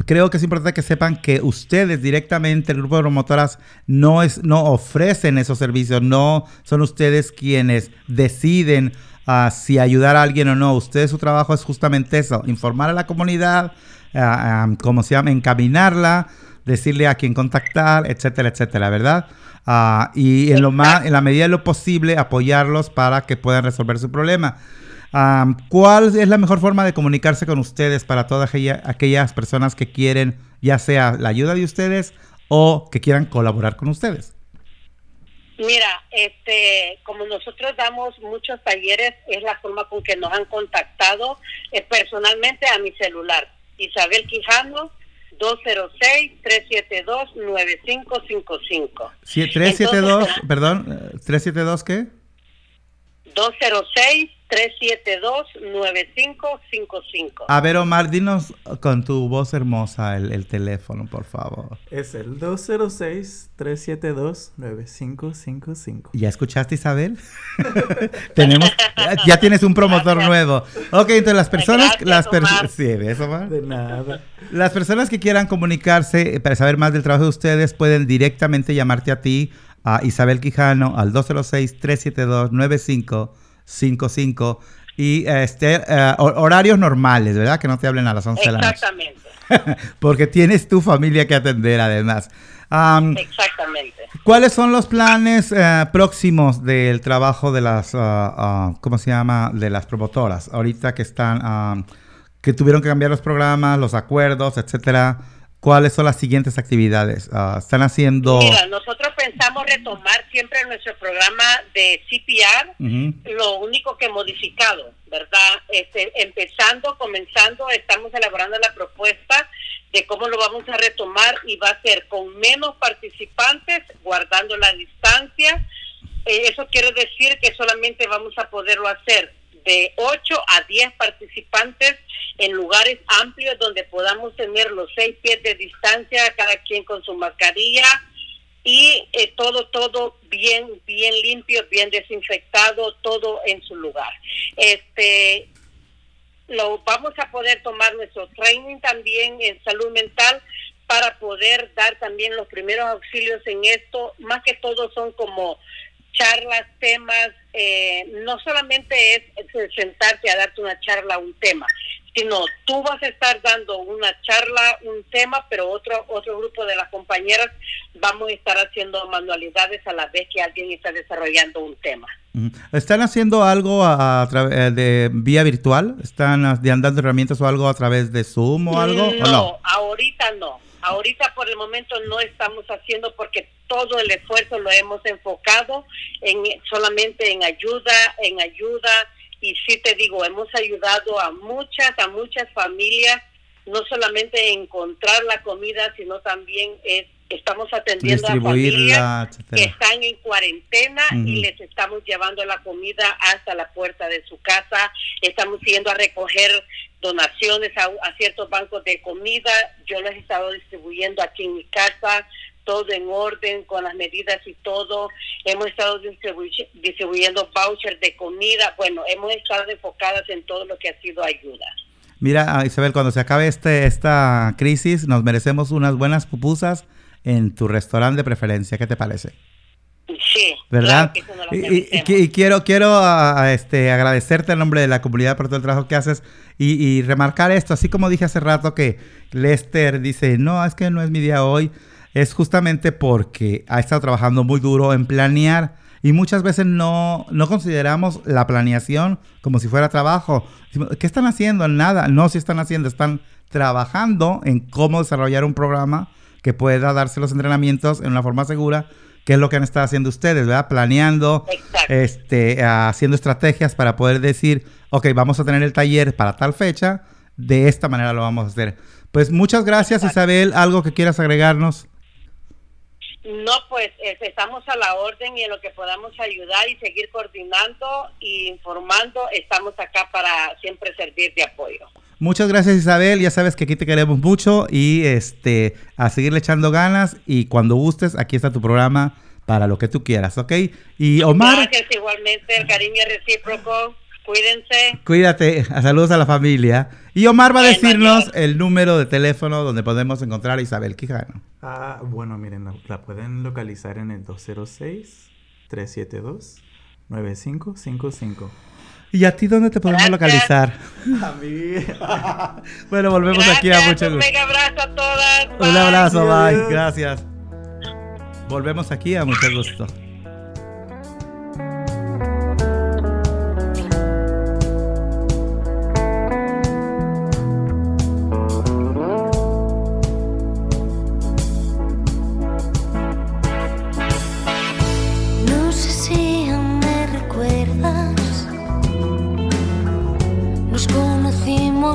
creo que es importante que sepan que ustedes directamente, el grupo de promotoras, no, es, no ofrecen esos servicios, no son ustedes quienes deciden ah, si ayudar a alguien o no. Ustedes su trabajo es justamente eso, informar a la comunidad, ah, ah, como se llama, encaminarla, decirle a quién contactar, etcétera, etcétera, ¿verdad? Ah, y en lo más, en la medida de lo posible, apoyarlos para que puedan resolver su problema. Am, ¿Cuál es la mejor forma de comunicarse con ustedes para todas aquella- aquellas personas que quieren, ya sea la ayuda de ustedes o que quieran colaborar con ustedes? Mira, este, como nosotros damos muchos talleres, es la forma con que nos han contactado eh, personalmente a mi celular. Isabel Quijano, 206-372-9555. Sí, 372, Entonces, perdón, eh, 372 qué? 206-372-9555. A ver, Omar, dinos con tu voz hermosa el, el teléfono, por favor. Es el 206-372-9555. ¿Ya escuchaste, Isabel? Tenemos, ya, tienes un promotor Gracias. nuevo. Ok, entonces las personas, Gracias, las personas, Omar. sí, ¿ves, Omar? De nada. Las personas que quieran comunicarse eh, para saber más del trabajo de ustedes pueden directamente llamarte a ti, a Isabel Quijano, al 206-372-9555 y este, eh, hor- horarios normales, ¿verdad? Que no te hablen a las 11 de la noche. Exactamente, Porque tienes tu familia que atender además. Am, exactamente. ¿Cuáles son los planes eh, próximos del trabajo de las, ah, ¿cómo se llama? De las promotoras. Ahorita que están, que tuvieron que cambiar los programas, los acuerdos, etcétera. ¿Cuáles son las siguientes actividades? Ah, ¿Están haciendo...? Mira, nosotros pensamos retomar siempre nuestro programa de CPR, Ujú. lo único que modificado, ¿verdad? Este, empezando, comenzando, estamos elaborando la propuesta de cómo lo vamos a retomar y va a ser con menos participantes, guardando la distancia. Eh, eso quiere decir que solamente vamos a poderlo hacer de 8 a 10 participantes en lugares amplios donde podamos tener los 6 pies de distancia, cada quien con su mascarilla y eh, todo, todo bien, bien limpio, bien desinfectado, todo en su lugar. Este, lo vamos a poder tomar nuestro training también en salud mental para poder dar también los primeros auxilios en esto. Más que todo son como charlas, temas, eh, no solamente es, es sentarte a darte una charla, un tema, sino tú vas a estar dando una charla, un tema, pero otro otro grupo de las compañeras vamos a estar haciendo manualidades a la vez que alguien está desarrollando un tema. ¿Están haciendo algo a, a eh, de vía virtual? ¿Están ah, dando herramientas o algo a través de Zoom o algo? No, ¿O no? ahorita no. Ahorita por el momento no estamos haciendo porque todo el esfuerzo lo hemos enfocado en solamente en ayuda, en ayuda. Y sí te digo, hemos ayudado a muchas, a muchas familias, no solamente encontrar la comida, sino también es, estamos atendiendo a familias que están en cuarentena y les estamos llevando la comida hasta la puerta de su casa. Estamos yendo a recoger donaciones a, ciertos bancos de comida. Yo les he estado distribuyendo aquí en mi casa, todo en orden, con las medidas y todo. Hemos estado distribuy- distribuyendo vouchers de comida. Bueno, hemos estado enfocadas en todo lo que ha sido ayuda. Mira, ah, Isabel, cuando se acabe este, esta crisis, nos merecemos unas buenas pupusas en tu restaurante de preferencia. ¿Qué te parece? Sí, ¿Verdad? claro que y, y- y- quiero, quiero ah, ah, este, agradecerte en nombre de la comunidad por todo el trabajo que haces y, y remarcar esto, así como dije hace rato que Lester dice, no, es que no es mi día hoy, es justamente porque ha estado trabajando muy duro en planear y muchas veces no, no consideramos la planeación como si fuera trabajo. ¿Qué están haciendo? Nada, no, si están haciendo, están trabajando en cómo desarrollar un programa que pueda darse los entrenamientos en una forma segura, que es lo que han estado haciendo ustedes, ¿verdad? Planeando, Exacto. este, haciendo estrategias para poder decir, ok, vamos a tener el taller para tal fecha, de esta manera lo vamos a hacer. Pues muchas gracias Exacto. Isabel, algo que quieras agregarnos. No, pues es- estamos a la orden y en lo que podamos ayudar y seguir coordinando y informando, estamos acá para siempre servir de apoyo. Muchas gracias Isabel, ya sabes que aquí te queremos mucho y este a seguirle echando ganas y cuando gustes aquí está tu programa para lo que tú quieras, ¿ok? Y Omar, Gracias igualmente, el cariño es recíproco. Cuídense. cuídate, saludos a la familia. Y Omar va a decirnos el número de teléfono donde podemos encontrar a Isabel Quijano. Ah, bueno, miren, la, la pueden localizar en el 206-372-9555. ¿Y a ti dónde te podemos Gracias. localizar? A mí. bueno, volvemos aquí a mucho un gusto. mega abrazo a todas. Un abrazo, bye. Gracias. Volvemos aquí a mucho gusto.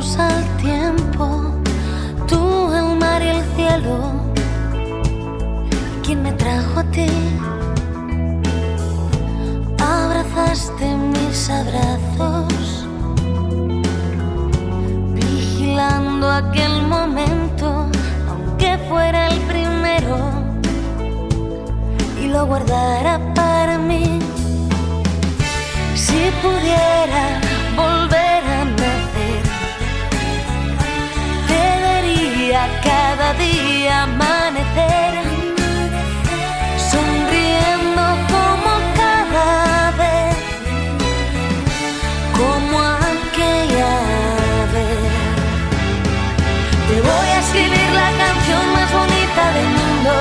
Al tiempo, tú, el mar y el cielo. ¿Quién me trajo a ti? Abrazaste mis abrazos, vigilando aquel momento, aunque fuera el primero y lo guardara para mí. Si pudiera cada día amanecer, sonriendo como cada vez, como aquella vez. Te voy a escribir la canción más bonita del mundo.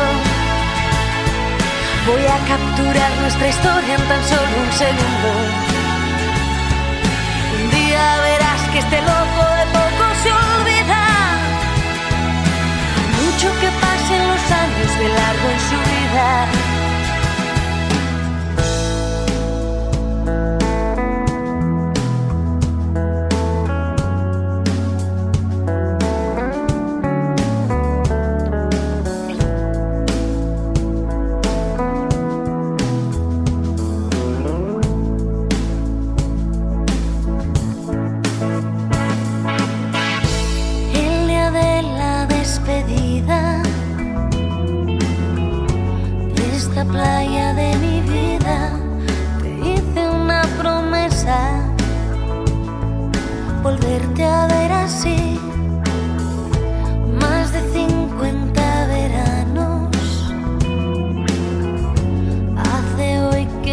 Voy a capturar nuestra historia en tan solo un segundo. Un día verás que este loco de poco se olvida. Largo en su vida.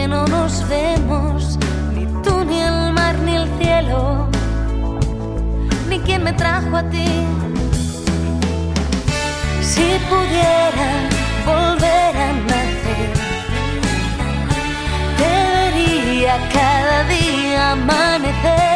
No nos vemos, ni tú, ni el mar, ni el cielo ni quién me trajo a ti. Si pudiera volver a nacer, te cada día amanecer,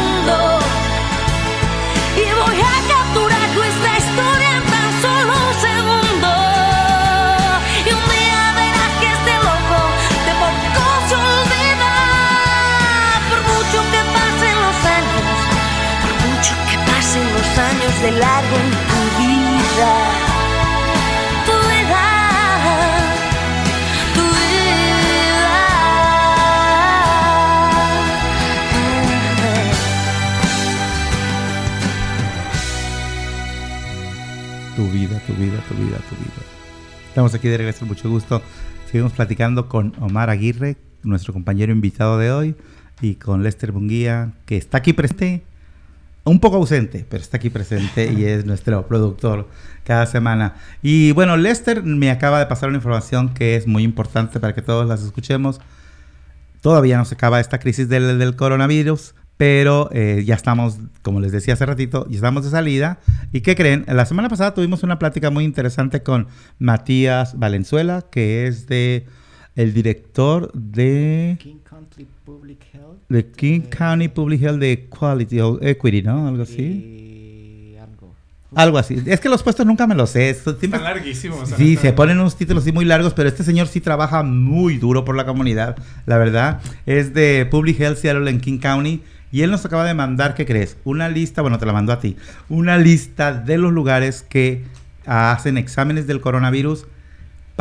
Años de largo en tu vida. Tu vida, tu vida. Tu vida, tu vida, tu vida. Estamos aquí de regreso, mucho gusto. Seguimos platicando con Omar Aguirre, nuestro compañero invitado de hoy, y con Lester Bunguía, que está aquí presente, un poco ausente, pero está aquí presente y es nuestro productor cada semana. Y bueno, Lester me acaba de pasar una información que es muy importante para que todos las escuchemos. Todavía no se acaba esta crisis del, coronavirus, pero eh, ya estamos, como les decía hace ratito, ya estamos de salida. ¿Y qué creen? La semana pasada tuvimos una plática muy interesante con Matías Valenzuela, que es de el director de, King Country Public Health. de King eh, County Public Health de Quality o Equity, ¿no? Algo así. y algo. Algo así. Es que los puestos nunca me los sé. Siempre- Están larguísimos. Sí, se ponen unos títulos así muy largos, pero este señor sí trabaja muy duro por la comunidad, la verdad. Es de Public Health Seattle en King County. Y él nos acaba de mandar, ¿qué crees? Una lista, bueno, te la mandó a ti. Una lista de los lugares que hacen exámenes del coronavirus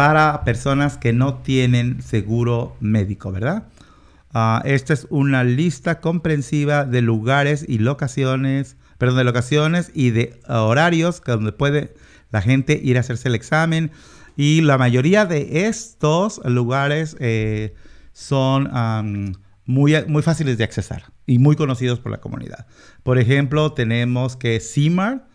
para personas que no tienen seguro médico, ¿verdad? Ah, esta es una lista comprensiva de lugares y locaciones, perdón, de locaciones y de horarios donde puede la gente ir a hacerse el examen. Y la mayoría de estos lugares eh, son muy, muy fáciles de accesar y muy conocidos por la comunidad. Por ejemplo, tenemos que CIMAR,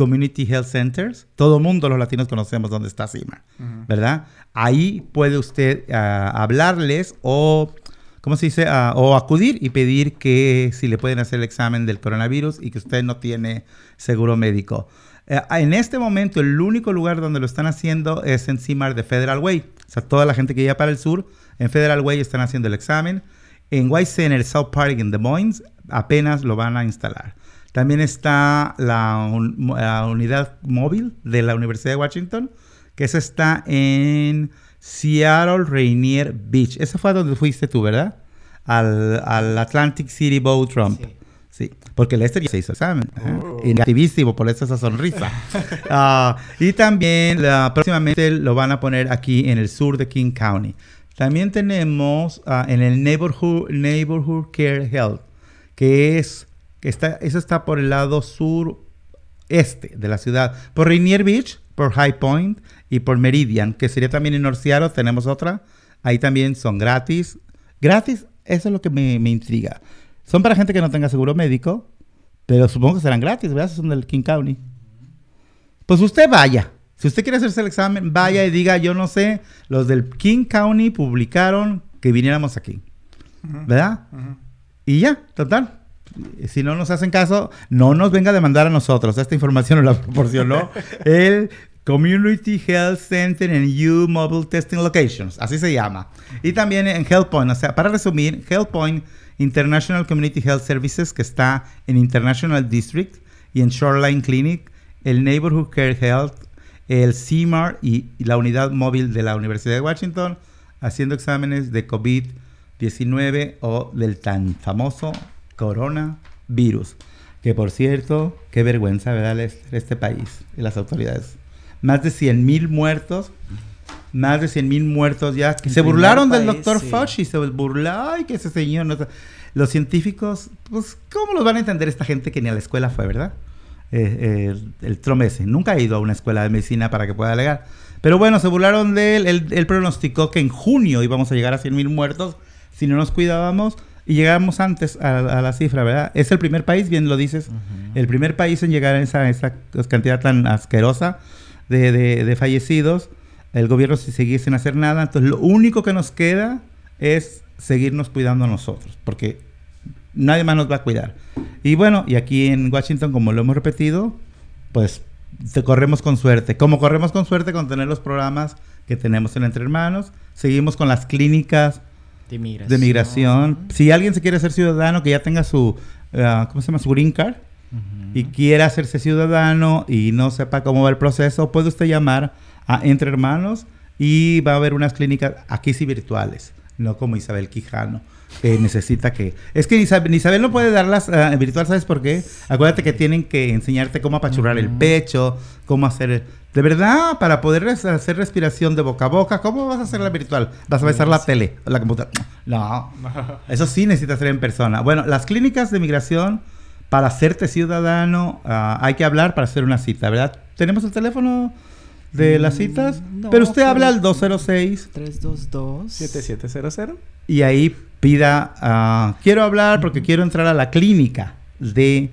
Community Health Centers. Todo mundo, los latinos, conocemos dónde está CIMAR, ¿verdad? Ahí puede usted ah, hablarles o, ¿cómo se dice? Ah, o acudir y pedir que si le pueden hacer el examen del coronavirus y que usted no tiene seguro médico. Eh, en este momento, el único lugar donde lo están haciendo es en CIMAR de Federal Way. O sea, toda la gente que llega para el sur, en Federal Way están haciendo el examen. En White Center, South Park, en Des Moines, apenas lo van a instalar. También está la, un- la unidad móvil de la Universidad de Washington, que esa está en Seattle Rainier Beach. Esa fue donde fuiste tú, ¿verdad? Al, al Atlantic City Boat Trump. Sí. Sí, porque Lester ya se hizo examen. ajá. Oh. Por eso esa sonrisa. Ah, y también la- próximamente lo van a poner aquí en el sur de King County. También tenemos ah, en el Neighborhood, Neighborhood Care Health, que es, que está, eso está por el lado sur este de la ciudad. Por Rainier Beach, por High Point y por Meridian, que sería también en North Seattle, tenemos otra. Ahí también son gratis. Gratis, eso es lo que me, me intriga. Son para gente que no tenga seguro médico, pero supongo que serán gratis, ¿verdad? Son del King County. Pues usted vaya. Si usted quiere hacerse el examen, vaya y diga, yo no sé, los del King County publicaron que viniéramos aquí. ¿Verdad? Y ya, total. Si no nos hacen caso, no nos venga a demandar a nosotros. Esta información nos la proporcionó el Community Health Center en U Mobile Testing Locations. Así se llama. Y también en HealthPoint. O sea, para resumir, HealthPoint International Community Health Services, que está en International District y en Shoreline Clinic, el Neighborhood Care Health, el CIMAR y, y la unidad móvil de la Universidad de Washington, haciendo exámenes de COVID-19 o del tan famoso coronavirus. Que por cierto, qué vergüenza, ¿verdad? Lester, Este país y las autoridades. Más de 100 mil muertos. Más de 100 mil muertos ya. Que El se burlaron del doctor sí. Fauci. Se burlaron. Ay, que ese señor. no Los científicos, pues, ¿cómo los van a entender esta gente que ni a la escuela fue, verdad? Eh, el, el Trump ese. Nunca ha ido a una escuela de medicina para que pueda alegar. Pero bueno, se burlaron de él. Él, él pronosticó que en junio íbamos a llegar a 100 mil muertos si no nos cuidábamos. Y llegamos antes a, a la cifra, ¿verdad? Es el primer país, bien lo dices, el primer país en llegar a esa, esa cantidad tan asquerosa de, de- de fallecidos. El gobierno si seguir sin hacer nada. Entonces, lo único que nos queda es seguirnos cuidando nosotros, porque nadie más nos va a cuidar. Y bueno, y aquí en Washington, como lo hemos repetido, pues te corremos con suerte. Como corremos con suerte con tener los programas que tenemos en Entre Hermanos, seguimos con las clínicas De migración. de migración. Si alguien se quiere hacer ciudadano, que ya tenga su, ah, ¿cómo se llama? Su green card y quiera hacerse ciudadano y no sepa cómo va el proceso, puede usted llamar a Entre Hermanos y va a haber unas clínicas aquí sí virtuales, no como Isabel Quijano, que necesita que... Es que Isabel, Isabel no puede darlas ah, virtual, ¿sabes por qué? Acuérdate que tienen que enseñarte cómo apachurrar el pecho, cómo hacer... De verdad, para poder res- hacer respiración de boca a boca, ¿cómo vas a hacerla virtual? ¿Vas a besar la tele, la computadora? No, eso sí necesitas hacer en persona. Bueno, las clínicas de migración, para hacerte ciudadano, ah, hay que hablar para hacer una cita, ¿verdad? ¿Tenemos el teléfono de las Mm, citas? no, pero usted habla al 206 322. 7700. y ahí pida, ah, quiero hablar porque quiero entrar a la clínica de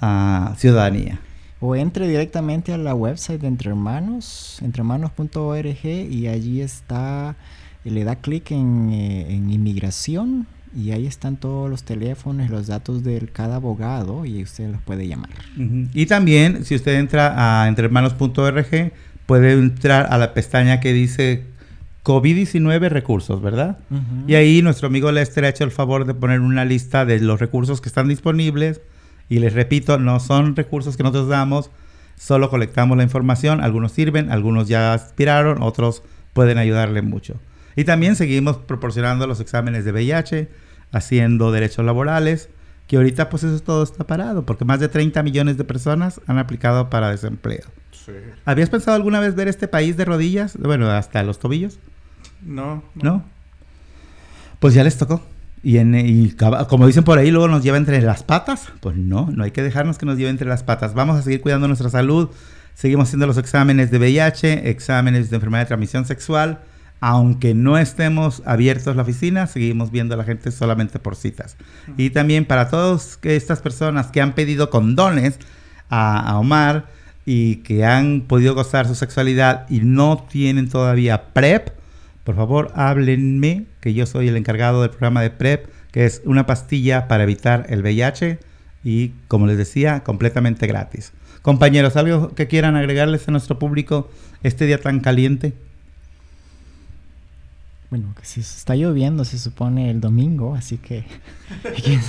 ah, ciudadanía. O entre directamente a la website de Entre Hermanos, entrehermanos.org y allí está, le da clic en, eh, en inmigración y ahí están todos los teléfonos, los datos de cada abogado y usted los puede llamar. Y también, si usted entra a entrehermanos.org, puede entrar a la pestaña que dice COVID-19 recursos, ¿verdad? Ujú. Y ahí nuestro amigo Lester ha hecho el favor de poner una lista de los recursos que están disponibles. Y les repito, no son recursos que nosotros damos, solo colectamos la información. Algunos sirven, algunos ya aspiraron, otros pueden ayudarle mucho. Y también seguimos proporcionando los exámenes de VIH, haciendo derechos laborales, que ahorita pues eso todo está parado, porque más de 30 millones de personas han aplicado para desempleo. Sí. ¿Habías pensado alguna vez ver este país de rodillas? Bueno, hasta los tobillos. No, ¿No? Pues ya les tocó. Y, en, y como dicen por ahí, luego nos lleva entre las patas. Pues no, no hay que dejarnos que nos lleve entre las patas. Vamos a seguir cuidando nuestra salud. Seguimos haciendo los exámenes de VIH, exámenes de enfermedad de transmisión sexual. Aunque no estemos abiertos la oficina, seguimos viendo a la gente solamente por citas. Y también para todas estas personas que han pedido condones a, a Omar y que han podido gozar su sexualidad y no tienen todavía PrEP, por favor háblenme, que yo soy el encargado del programa de PrEP, que es una pastilla para evitar el VIH y, como les decía, completamente gratis. Compañeros, ¿algo que quieran agregarles a nuestro público este día tan caliente? Bueno, que si está lloviendo se supone el domingo, así que quién,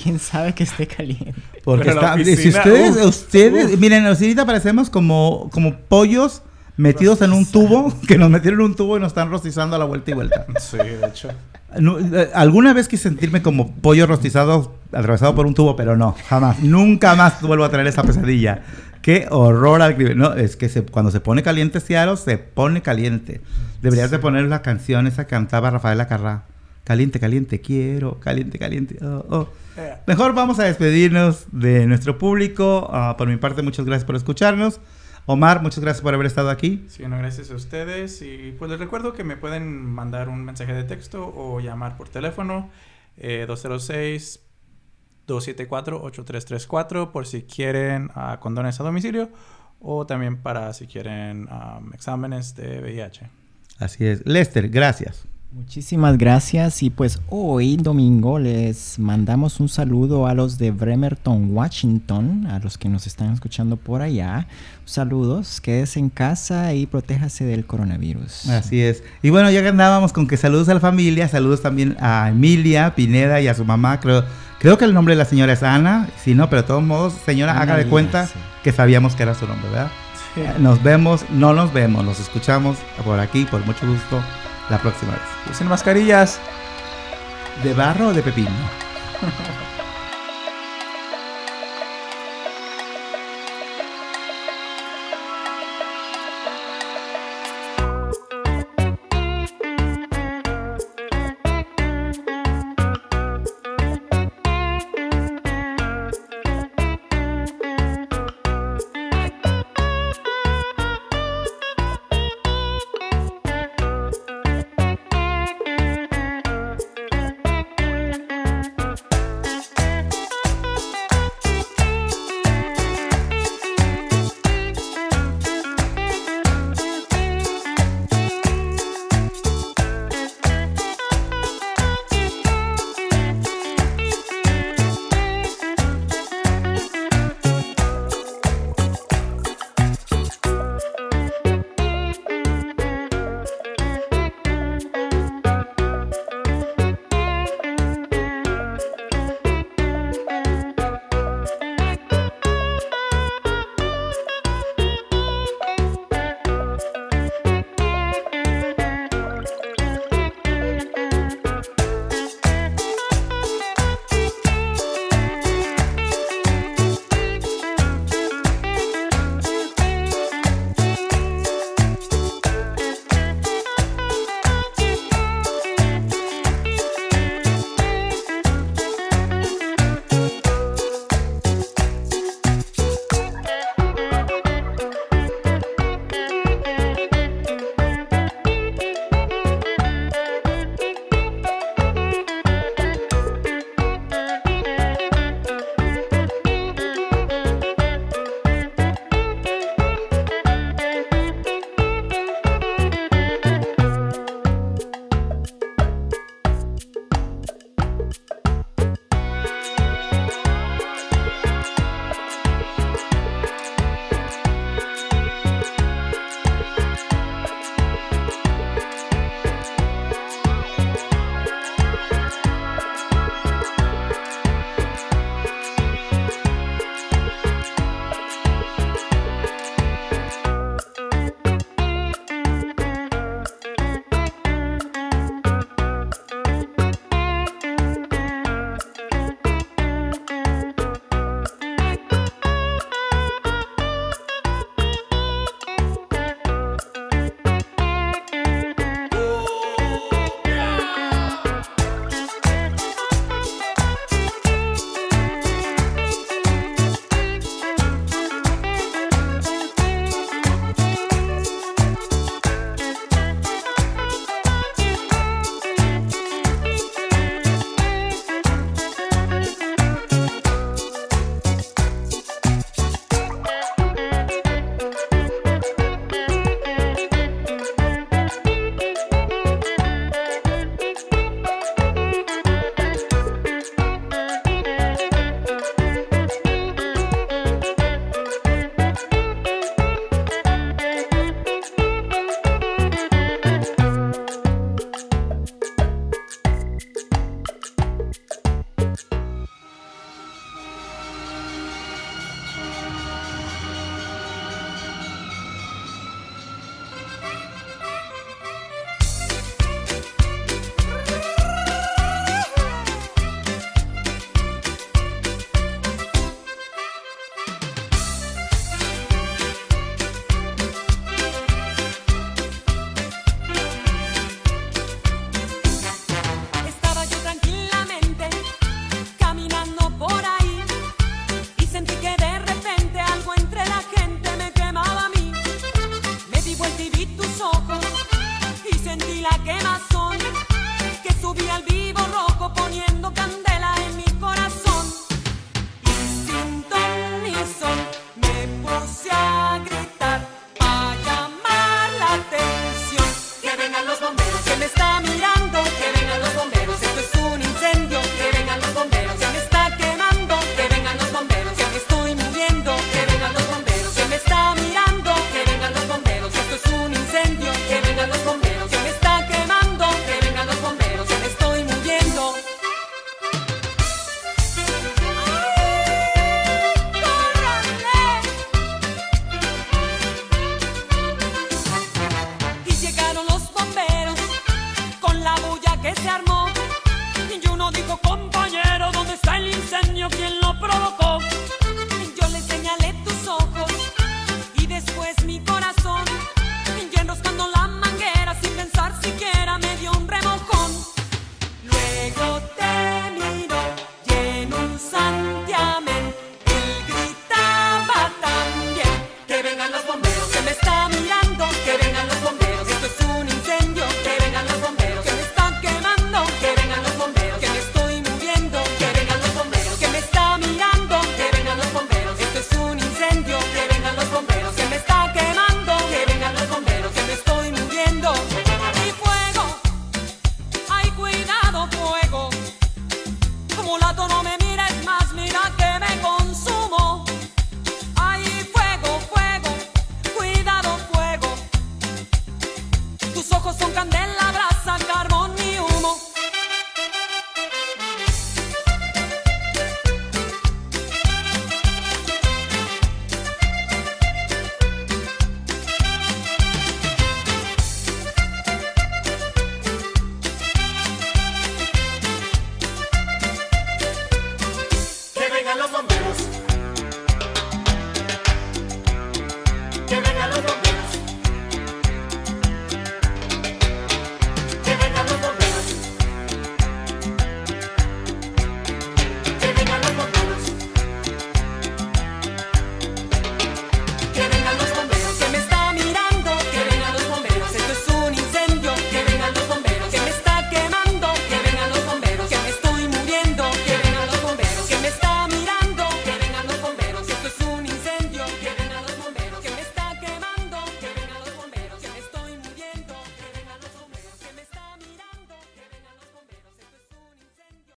quién sabe que esté caliente. Porque Pero la está, si ustedes, uf, ustedes, uf. miren, ahorita parecemos como, como pollos metidos en un tubo, que nos metieron en un tubo y nos están rostizando a la vuelta y vuelta. Sí, de hecho. No, eh, alguna vez quise sentirme como pollo rostizado atravesado por un tubo, pero no, jamás. Nunca más vuelvo a tener esa pesadilla. Qué horror al crimen. No, es que se- cuando se pone caliente Seattle, se pone caliente. Deberías de poner la canción esa que cantaba Rafael Acarrá. Caliente, caliente, quiero, caliente, caliente. oh, oh. Eh, Mejor vamos a despedirnos de nuestro público. Ah, por mi parte, muchas gracias por escucharnos. Omar, muchas gracias por haber estado aquí. Sí, no, gracias a ustedes. Y pues les recuerdo que me pueden mandar un mensaje de texto o llamar por teléfono eh, 206-274-8334 por si quieren ah, condones a domicilio o también para si quieren am, exámenes de VIH. Así es. Lester, gracias. Muchísimas gracias y pues hoy domingo les mandamos un saludo a los de Bremerton, Washington, a los que nos están escuchando por allá. Saludos, quédese en casa y protéjase del coronavirus. Así es. Y bueno, ya que andábamos con que saludos a la familia, saludos también a Emilia Pineda y a su mamá. Creo, creo que el nombre de la señora es Ana. Si no, pero de todos modos, señora, Ana haga de Lina, cuenta sí. que sabíamos que era su nombre, ¿verdad? Nos vemos, no nos vemos, nos escuchamos por aquí, por mucho gusto, la próxima vez. Usen mascarillas. ¿De barro o de pepino?